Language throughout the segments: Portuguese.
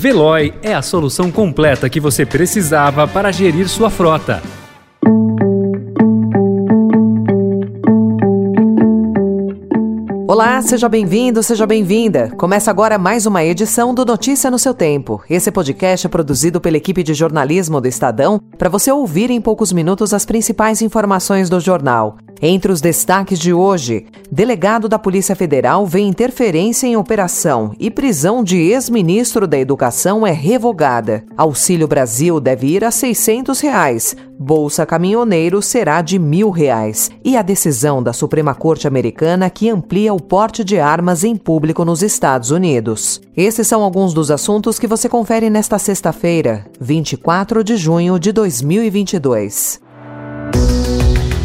Veloy é a solução completa que você precisava para gerir sua frota. Olá, seja bem-vindo, seja bem-vinda. Começa agora mais uma edição do Notícia no seu Tempo. Esse podcast é produzido pela equipe de jornalismo do Estadão para você ouvir em poucos minutos as principais informações do jornal. Entre os destaques de hoje, delegado da Polícia Federal vê interferência em operação e prisão de ex-ministro da Educação é revogada. Auxílio Brasil deve ir a 600 reais. Bolsa Caminhoneiro será de mil reais. E a decisão da Suprema Corte Americana que amplia o porte de armas em público nos Estados Unidos. Esses são alguns dos assuntos que você confere nesta sexta-feira, 24 de junho de 2022.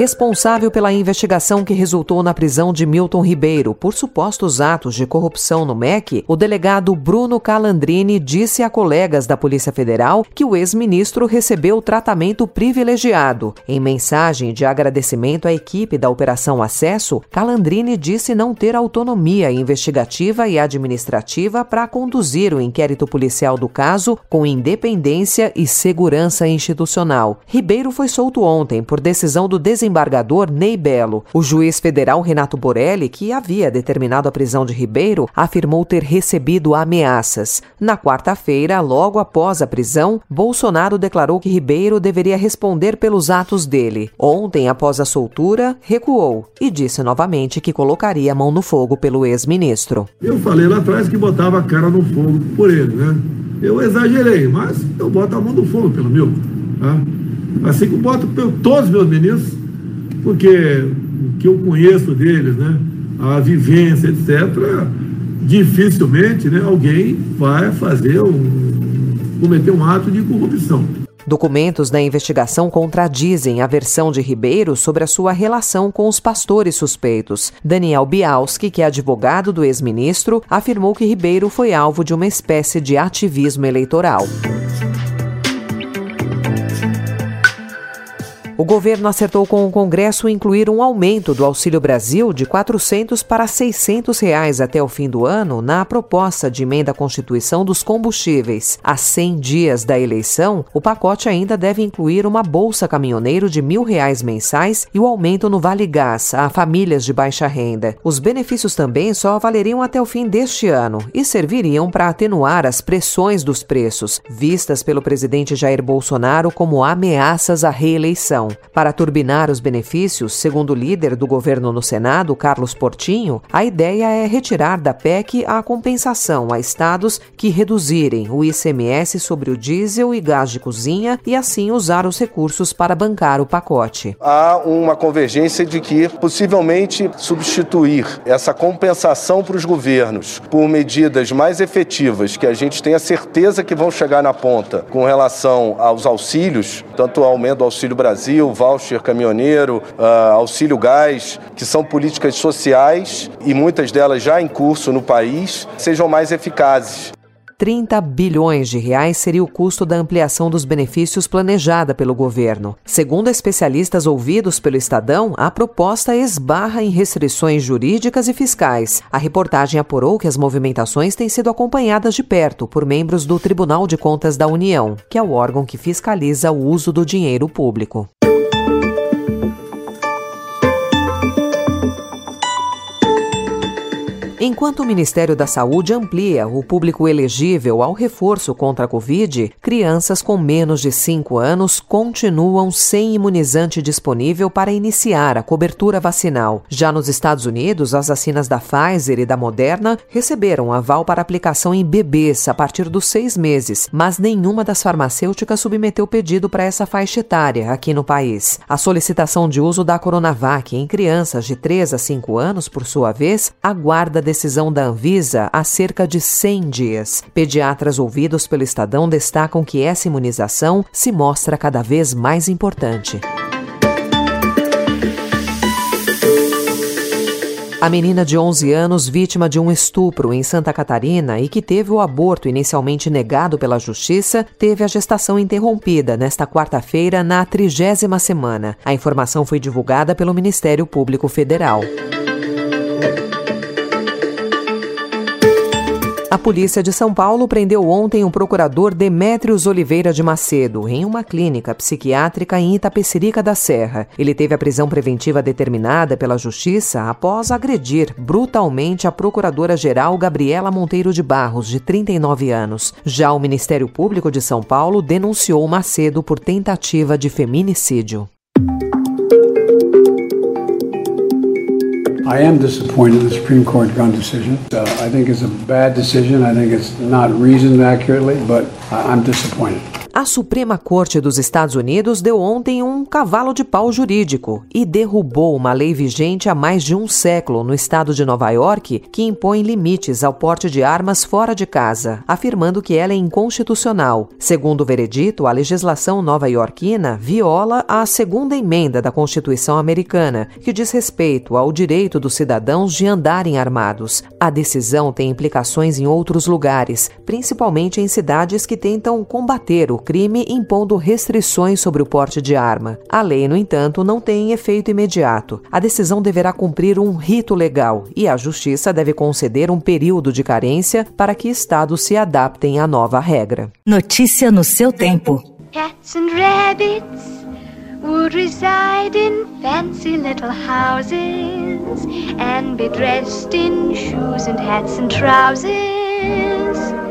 Responsável pela investigação que resultou na prisão de Milton Ribeiro por supostos atos de corrupção no MEC, o delegado Bruno Calandrini disse a colegas da Polícia Federal que o ex-ministro recebeu tratamento privilegiado. Em mensagem de agradecimento à equipe da Operação Acesso, Calandrini disse não ter autonomia investigativa e administrativa para conduzir o inquérito policial do caso com independência e segurança institucional. Ribeiro foi solto ontem por decisão do desembargador desembargador Ney Belo. O juiz federal Renato Borelli, que havia determinado a prisão de Ribeiro, afirmou ter recebido ameaças. Na quarta-feira, logo após a prisão, Bolsonaro declarou que Ribeiro deveria responder pelos atos dele. Ontem, após a soltura, recuou e disse novamente que colocaria a mão no fogo pelo ex-ministro. Eu falei lá atrás que botava a cara no fogo por ele, né? Eu exagerei, mas eu boto a mão no fogo pelo meu. Tá? Assim que eu boto todos os meus ministros, porque o que eu conheço deles, né, a vivência, etc., dificilmente né, alguém vai fazer um, cometer um ato de corrupção. Documentos da investigação contradizem a versão de Ribeiro sobre a sua relação com os pastores suspeitos. Daniel Bialski, que é advogado do ex-ministro, afirmou que Ribeiro foi alvo de uma espécie de ativismo eleitoral. O governo acertou com o Congresso incluir um aumento do Auxílio Brasil de 400 para 600 reais até o fim do ano na proposta de emenda à Constituição dos combustíveis. A 100 dias da eleição, o pacote ainda deve incluir uma bolsa caminhoneiro de mil reais mensais e o aumento no Vale Gás a famílias de baixa renda. Os benefícios também só valeriam até o fim deste ano e serviriam para atenuar as pressões dos preços, vistas pelo presidente Jair Bolsonaro como ameaças à reeleição. Para turbinar os benefícios, segundo o líder do governo no Senado, Carlos Portinho, a ideia é retirar da PEC a compensação a estados que reduzirem o ICMS sobre o diesel e gás de cozinha e assim usar os recursos para bancar o pacote. Há uma convergência de que possivelmente substituir essa compensação para os governos por medidas mais efetivas que a gente tenha certeza que vão chegar na ponta com relação aos auxílios, tanto o aumento do Auxílio Brasil Brasil, voucher caminhoneiro, uh, auxílio gás, que são políticas sociais e muitas delas já em curso no país, sejam mais eficazes. 30 bilhões de reais seria o custo da ampliação dos benefícios planejada pelo governo. Segundo especialistas ouvidos pelo Estadão, a proposta esbarra em restrições jurídicas e fiscais. A reportagem apurou que as movimentações têm sido acompanhadas de perto por membros do Tribunal de Contas da União, que é o órgão que fiscaliza o uso do dinheiro público. Enquanto o Ministério da Saúde amplia o público elegível ao reforço contra a Covid, crianças com menos de 5 anos continuam sem imunizante disponível para iniciar a cobertura vacinal. Já nos Estados Unidos, as vacinas da Pfizer e da Moderna receberam aval para aplicação em bebês a partir dos seis meses, mas nenhuma das farmacêuticas submeteu pedido para essa faixa etária aqui no país. A solicitação de uso da Coronavac em crianças de 3 a 5 anos, por sua vez, aguarda decisão da Anvisa há cerca de 100 dias. Pediatras ouvidos pelo Estadão destacam que essa imunização se mostra cada vez mais importante. A menina de 11 anos, vítima de um estupro em Santa Catarina e que teve o aborto inicialmente negado pela justiça, teve a gestação interrompida nesta quarta-feira, na trigésima semana. A informação foi divulgada pelo Ministério Público Federal. A polícia de São Paulo prendeu ontem o procurador Demétrios Oliveira de Macedo em uma clínica psiquiátrica em Itapecerica da Serra. Ele teve a prisão preventiva determinada pela Justiça após agredir brutalmente a procuradora-geral Gabriela Monteiro de Barros, de 39 anos. Já o Ministério Público de São Paulo denunciou Macedo por tentativa de feminicídio. I am disappointed in the Supreme Court gun decision. Uh, I think it's a bad decision. I think it's not reasoned accurately, but I'm disappointed. A Suprema Corte dos Estados Unidos deu ontem um cavalo de pau jurídico e derrubou uma lei vigente há mais de um século no estado de Nova York que impõe limites ao porte de armas fora de casa, afirmando que ela é inconstitucional. Segundo o veredito, a legislação nova-iorquina viola a segunda emenda da Constituição americana, que diz respeito ao direito dos cidadãos de andarem armados. A decisão tem implicações em outros lugares, principalmente em cidades que tentam combater o crime impondo restrições sobre o porte de arma. A lei, no entanto, não tem efeito imediato. A decisão deverá cumprir um rito legal e a Justiça deve conceder um período de carência para que estados se adaptem à nova regra. Notícia no seu tempo. Cats and rabbits would reside in fancy little houses and be dressed in shoes and hats and trousers.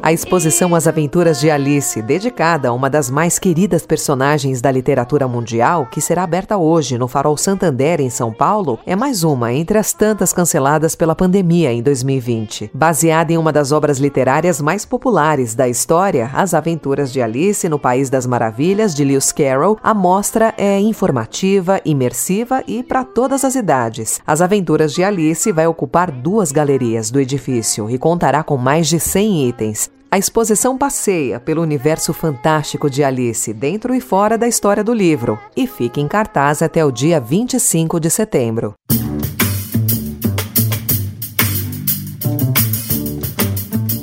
A exposição As Aventuras de Alice, dedicada a uma das mais queridas personagens da literatura mundial, que será aberta hoje no Farol Santander, em São Paulo, é mais uma entre as tantas canceladas pela pandemia em 2020. Baseada em uma das obras literárias mais populares da história, As Aventuras de Alice no País das Maravilhas, de Lewis Carroll, a mostra é informativa, imersiva e para todas as idades. As Aventuras de Alice vai ocupar duas galerias do edifício e contará com mais de 100 itens. A exposição passeia pelo universo fantástico de Alice, dentro e fora da história do livro, e fica em cartaz até o dia 25 de setembro.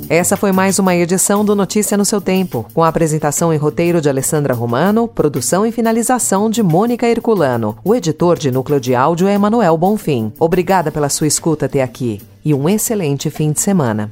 Essa foi mais uma edição do Notícia no seu Tempo, com a apresentação e roteiro de Alessandra Romano, produção e finalização de Mônica Herculano. O editor de núcleo de áudio é Emanuel Bonfim. Obrigada pela sua escuta até aqui e um excelente fim de semana.